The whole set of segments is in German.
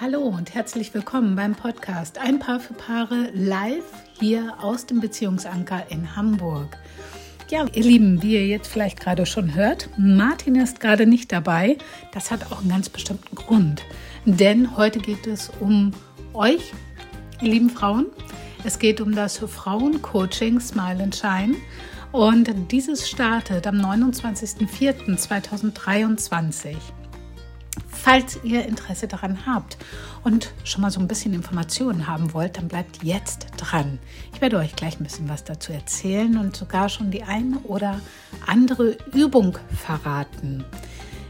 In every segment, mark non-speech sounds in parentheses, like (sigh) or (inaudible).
Hallo und herzlich willkommen beim Podcast Ein Paar für Paare live hier aus dem Beziehungsanker in Hamburg. Ja, ihr Lieben, wie ihr jetzt vielleicht gerade schon hört, Martin ist gerade nicht dabei. Das hat auch einen ganz bestimmten Grund. Denn heute geht es um euch, ihr lieben Frauen. Es geht um das Frauencoaching Smile and Shine. Und dieses startet am 29.04.2023. Falls ihr Interesse daran habt und schon mal so ein bisschen Informationen haben wollt, dann bleibt jetzt dran. Ich werde euch gleich ein bisschen was dazu erzählen und sogar schon die eine oder andere Übung verraten.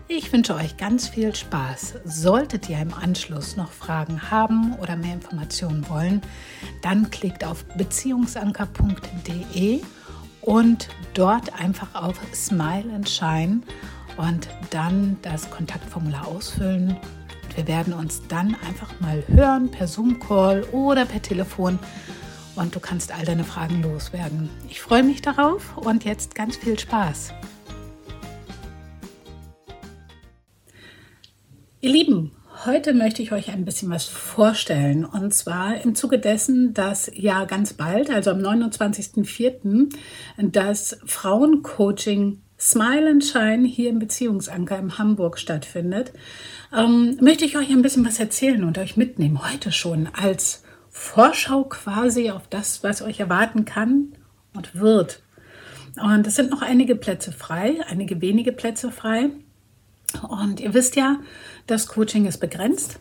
Ich wünsche euch ganz viel Spaß. Solltet ihr im Anschluss noch Fragen haben oder mehr Informationen wollen, dann klickt auf beziehungsanker.de und dort einfach auf Smile and Shine und dann das Kontaktformular ausfüllen. Und wir werden uns dann einfach mal hören per Zoom-Call oder per Telefon und du kannst all deine Fragen loswerden. Ich freue mich darauf und jetzt ganz viel Spaß. Ihr Lieben, heute möchte ich euch ein bisschen was vorstellen. Und zwar im Zuge dessen, dass ja ganz bald, also am 29.04., das Frauencoaching Smile and Shine hier im Beziehungsanker in Hamburg stattfindet, ähm, möchte ich euch ein bisschen was erzählen und euch mitnehmen, heute schon als Vorschau quasi auf das, was euch erwarten kann und wird. Und es sind noch einige Plätze frei, einige wenige Plätze frei. Und ihr wisst ja, das Coaching ist begrenzt.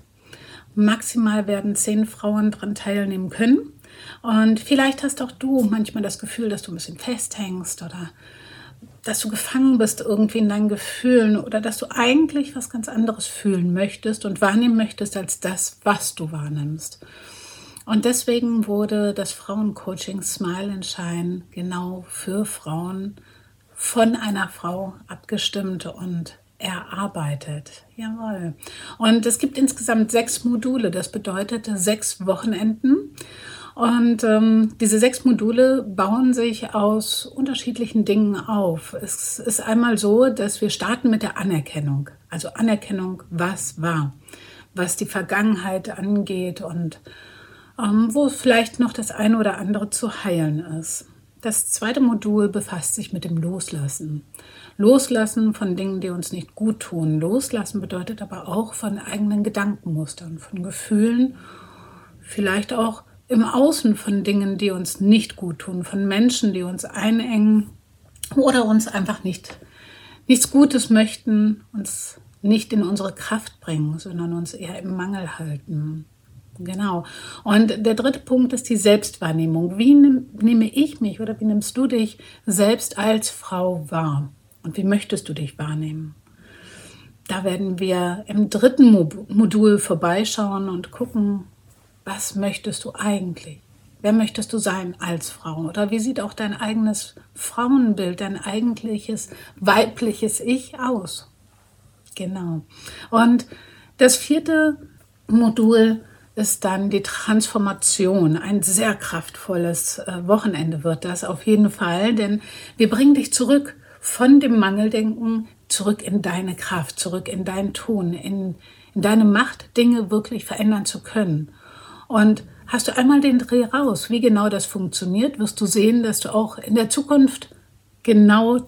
Maximal werden zehn Frauen daran teilnehmen können. Und vielleicht hast auch du manchmal das Gefühl, dass du ein bisschen festhängst oder dass du gefangen bist irgendwie in deinen Gefühlen oder dass du eigentlich was ganz anderes fühlen möchtest und wahrnehmen möchtest als das, was du wahrnimmst. Und deswegen wurde das Frauencoaching Smile and Shine genau für Frauen von einer Frau abgestimmt und erarbeitet. Jawohl. Und es gibt insgesamt sechs Module. Das bedeutet sechs Wochenenden. Und ähm, diese sechs Module bauen sich aus unterschiedlichen Dingen auf. Es ist einmal so, dass wir starten mit der Anerkennung. Also Anerkennung, was war, was die Vergangenheit angeht und ähm, wo vielleicht noch das eine oder andere zu heilen ist. Das zweite Modul befasst sich mit dem Loslassen. Loslassen von Dingen, die uns nicht gut tun. Loslassen bedeutet aber auch von eigenen Gedankenmustern, von Gefühlen, vielleicht auch im Außen von Dingen, die uns nicht gut tun, von Menschen, die uns einengen oder uns einfach nicht nichts Gutes möchten, uns nicht in unsere Kraft bringen, sondern uns eher im Mangel halten. Genau. Und der dritte Punkt ist die Selbstwahrnehmung. Wie nehme ich mich oder wie nimmst du dich selbst als Frau wahr? Und wie möchtest du dich wahrnehmen? Da werden wir im dritten Modul vorbeischauen und gucken, was möchtest du eigentlich? Wer möchtest du sein als Frau? Oder wie sieht auch dein eigenes Frauenbild, dein eigentliches weibliches Ich aus? Genau. Und das vierte Modul ist dann die Transformation. Ein sehr kraftvolles äh, Wochenende wird das auf jeden Fall, denn wir bringen dich zurück von dem Mangeldenken zurück in deine Kraft, zurück in dein Tun, in, in deine Macht, Dinge wirklich verändern zu können. Und hast du einmal den Dreh raus, wie genau das funktioniert, wirst du sehen, dass du auch in der Zukunft genau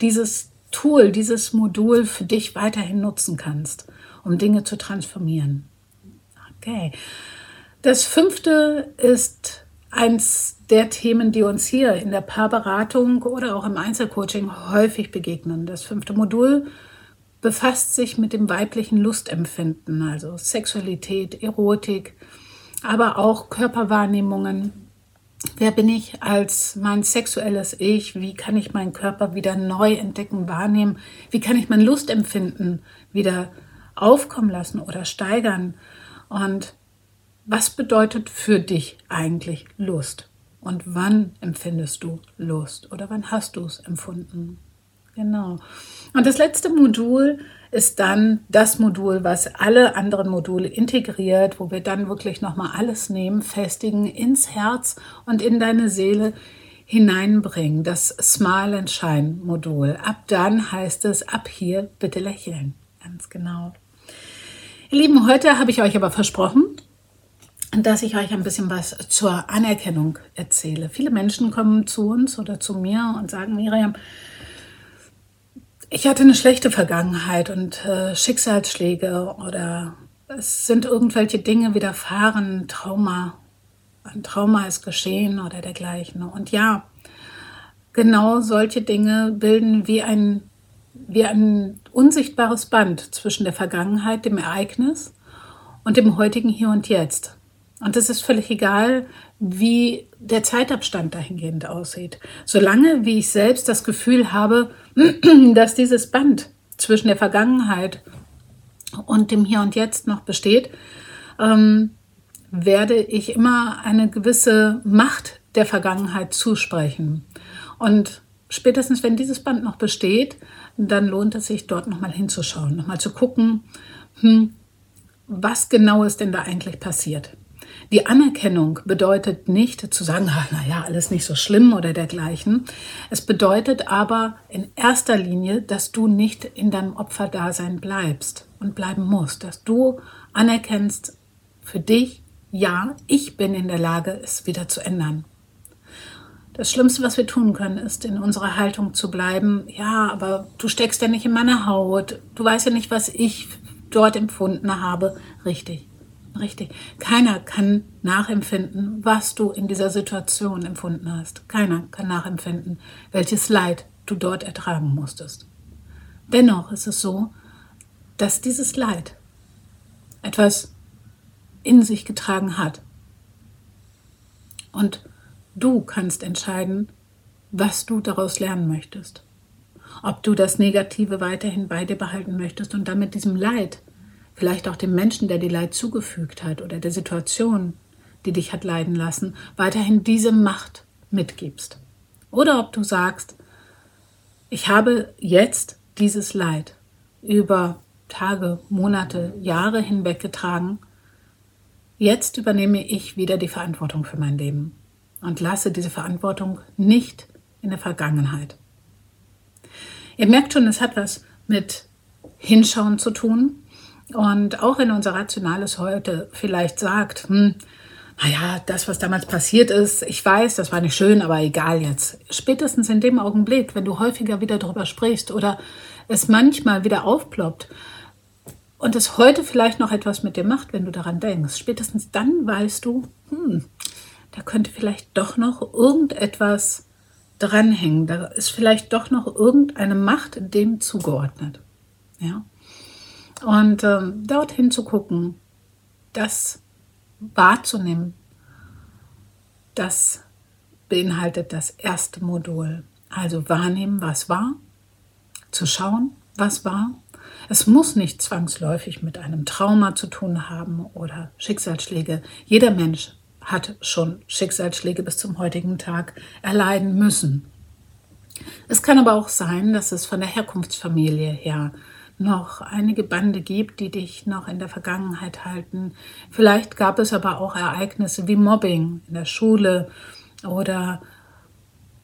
dieses Tool, dieses Modul für dich weiterhin nutzen kannst, um Dinge zu transformieren. Okay. Das fünfte ist eins der Themen, die uns hier in der Paarberatung oder auch im Einzelcoaching häufig begegnen. Das fünfte Modul befasst sich mit dem weiblichen Lustempfinden, also Sexualität, Erotik, aber auch Körperwahrnehmungen. Wer bin ich als mein sexuelles Ich? Wie kann ich meinen Körper wieder neu entdecken, wahrnehmen? Wie kann ich mein Lustempfinden wieder aufkommen lassen oder steigern? Und was bedeutet für dich eigentlich Lust? Und wann empfindest du Lust oder wann hast du es empfunden? Genau. Und das letzte Modul ist dann das Modul, was alle anderen Module integriert, wo wir dann wirklich nochmal alles nehmen, festigen, ins Herz und in deine Seele hineinbringen. Das Smile and Shine Modul. Ab dann heißt es, ab hier bitte lächeln. Ganz genau. Ihr Lieben, heute habe ich euch aber versprochen, dass ich euch ein bisschen was zur Anerkennung erzähle. Viele Menschen kommen zu uns oder zu mir und sagen, Miriam, ich hatte eine schlechte Vergangenheit und äh, Schicksalsschläge oder es sind irgendwelche Dinge widerfahren, Trauma, ein Trauma ist geschehen oder dergleichen. Und ja, genau solche Dinge bilden wie ein wie ein unsichtbares Band zwischen der Vergangenheit, dem Ereignis und dem heutigen Hier und Jetzt. Und es ist völlig egal, wie der Zeitabstand dahingehend aussieht. Solange wie ich selbst das Gefühl habe, (clears throat) dass dieses Band zwischen der Vergangenheit und dem Hier und Jetzt noch besteht, ähm, werde ich immer eine gewisse Macht der Vergangenheit zusprechen. Und spätestens wenn dieses Band noch besteht, dann lohnt es sich dort nochmal hinzuschauen, nochmal zu gucken, hm, was genau ist denn da eigentlich passiert. Die Anerkennung bedeutet nicht zu sagen, (laughs) naja, alles nicht so schlimm oder dergleichen. Es bedeutet aber in erster Linie, dass du nicht in deinem Opferdasein bleibst und bleiben musst, dass du anerkennst für dich, ja, ich bin in der Lage, es wieder zu ändern. Das Schlimmste, was wir tun können, ist in unserer Haltung zu bleiben. Ja, aber du steckst ja nicht in meiner Haut. Du weißt ja nicht, was ich dort empfunden habe. Richtig, richtig. Keiner kann nachempfinden, was du in dieser Situation empfunden hast. Keiner kann nachempfinden, welches Leid du dort ertragen musstest. Dennoch ist es so, dass dieses Leid etwas in sich getragen hat. Und Du kannst entscheiden, was du daraus lernen möchtest. Ob du das Negative weiterhin bei dir behalten möchtest und damit diesem Leid, vielleicht auch dem Menschen, der dir Leid zugefügt hat oder der Situation, die dich hat leiden lassen, weiterhin diese Macht mitgibst. Oder ob du sagst, ich habe jetzt dieses Leid über Tage, Monate, Jahre hinweg getragen. Jetzt übernehme ich wieder die Verantwortung für mein Leben und lasse diese Verantwortung nicht in der Vergangenheit. Ihr merkt schon, es hat was mit Hinschauen zu tun. Und auch wenn unser Rationales heute vielleicht sagt, hm, naja, das, was damals passiert ist, ich weiß, das war nicht schön, aber egal jetzt. Spätestens in dem Augenblick, wenn du häufiger wieder darüber sprichst oder es manchmal wieder aufploppt und es heute vielleicht noch etwas mit dir macht, wenn du daran denkst, spätestens dann weißt du, hm, da könnte vielleicht doch noch irgendetwas dranhängen. Da ist vielleicht doch noch irgendeine Macht dem zugeordnet. Ja? Und ähm, dorthin zu gucken, das wahrzunehmen, das beinhaltet das erste Modul. Also wahrnehmen, was war, zu schauen, was war. Es muss nicht zwangsläufig mit einem Trauma zu tun haben oder Schicksalsschläge. Jeder Mensch hat schon Schicksalsschläge bis zum heutigen Tag erleiden müssen. Es kann aber auch sein, dass es von der Herkunftsfamilie her noch einige Bande gibt, die dich noch in der Vergangenheit halten. Vielleicht gab es aber auch Ereignisse wie Mobbing in der Schule oder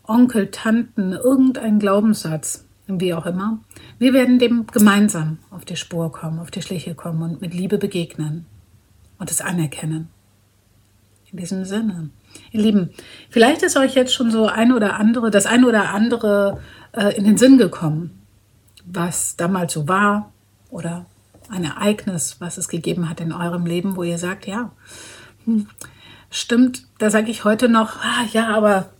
Onkel, Tanten, irgendein Glaubenssatz, wie auch immer. Wir werden dem gemeinsam auf die Spur kommen, auf die Schliche kommen und mit Liebe begegnen und es anerkennen. In diesem Sinne. Ihr Lieben, vielleicht ist euch jetzt schon so ein oder andere, das ein oder andere äh, in den Sinn gekommen, was damals so war oder ein Ereignis, was es gegeben hat in eurem Leben, wo ihr sagt, ja, hm, stimmt, da sage ich heute noch, ah, ja, aber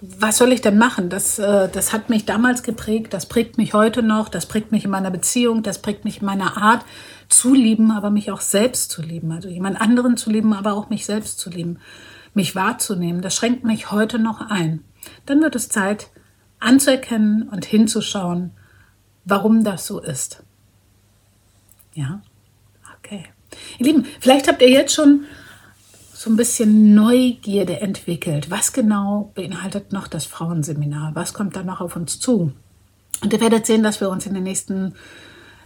was soll ich denn machen? Das, äh, das hat mich damals geprägt, das prägt mich heute noch, das prägt mich in meiner Beziehung, das prägt mich in meiner Art zu lieben, aber mich auch selbst zu lieben. Also jemand anderen zu lieben, aber auch mich selbst zu lieben. Mich wahrzunehmen, das schränkt mich heute noch ein. Dann wird es Zeit anzuerkennen und hinzuschauen, warum das so ist. Ja? Okay. Ihr Lieben, vielleicht habt ihr jetzt schon so ein bisschen Neugierde entwickelt. Was genau beinhaltet noch das Frauenseminar? Was kommt da noch auf uns zu? Und ihr werdet sehen, dass wir uns in den nächsten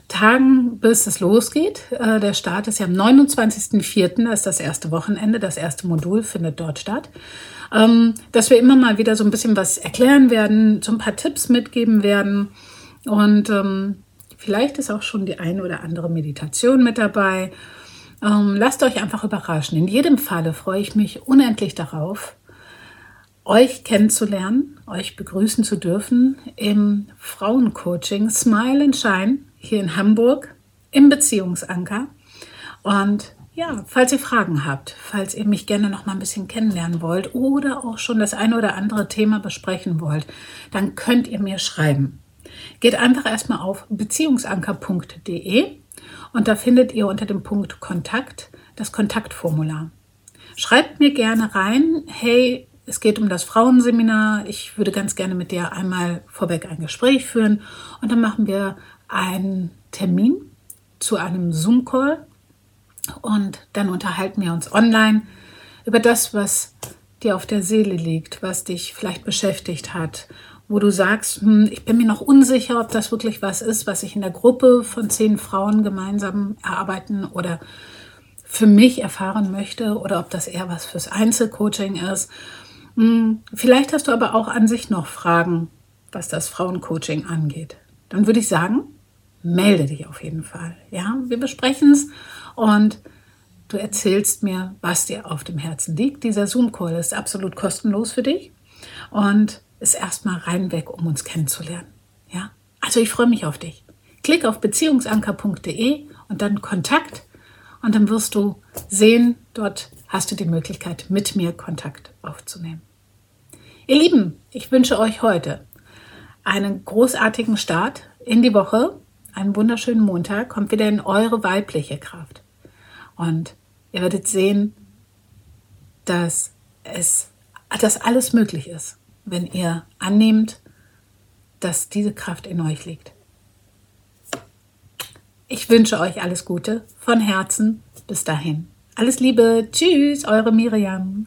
Tagen, bis es losgeht. Äh, der Start ist ja am 29.04., das ist das erste Wochenende, das erste Modul findet dort statt. Ähm, dass wir immer mal wieder so ein bisschen was erklären werden, so ein paar Tipps mitgeben werden. Und ähm, Vielleicht ist auch schon die eine oder andere Meditation mit dabei. Ähm, lasst euch einfach überraschen. In jedem Falle freue ich mich unendlich darauf, euch kennenzulernen, euch begrüßen zu dürfen im Frauencoaching Smile and Shine hier in Hamburg im Beziehungsanker. Und ja, falls ihr Fragen habt, falls ihr mich gerne noch mal ein bisschen kennenlernen wollt oder auch schon das eine oder andere Thema besprechen wollt, dann könnt ihr mir schreiben. Geht einfach erstmal auf beziehungsanker.de und da findet ihr unter dem Punkt Kontakt das Kontaktformular. Schreibt mir gerne rein, hey, es geht um das Frauenseminar. Ich würde ganz gerne mit dir einmal vorweg ein Gespräch führen und dann machen wir einen Termin zu einem Zoom-Call und dann unterhalten wir uns online über das, was dir auf der Seele liegt, was dich vielleicht beschäftigt hat, wo du sagst, hm, ich bin mir noch unsicher, ob das wirklich was ist, was ich in der Gruppe von zehn Frauen gemeinsam erarbeiten oder für mich erfahren möchte oder ob das eher was fürs Einzelcoaching ist. Hm, vielleicht hast du aber auch an sich noch Fragen, was das Frauencoaching angeht. Dann würde ich sagen, melde dich auf jeden Fall. Ja, wir besprechen es und du erzählst mir, was dir auf dem Herzen liegt. Dieser Zoom-Call ist absolut kostenlos für dich und ist erstmal reinweg, um uns kennenzulernen. Ja, also ich freue mich auf dich. Klick auf beziehungsanker.de und dann Kontakt und dann wirst du sehen, dort hast du die Möglichkeit, mit mir Kontakt aufzunehmen. Ihr Lieben, ich wünsche euch heute einen großartigen Start in die Woche einen wunderschönen Montag, kommt wieder in eure weibliche Kraft. Und ihr werdet sehen, dass es, dass alles möglich ist, wenn ihr annehmt, dass diese Kraft in euch liegt. Ich wünsche euch alles Gute von Herzen. Bis dahin. Alles Liebe. Tschüss, eure Miriam.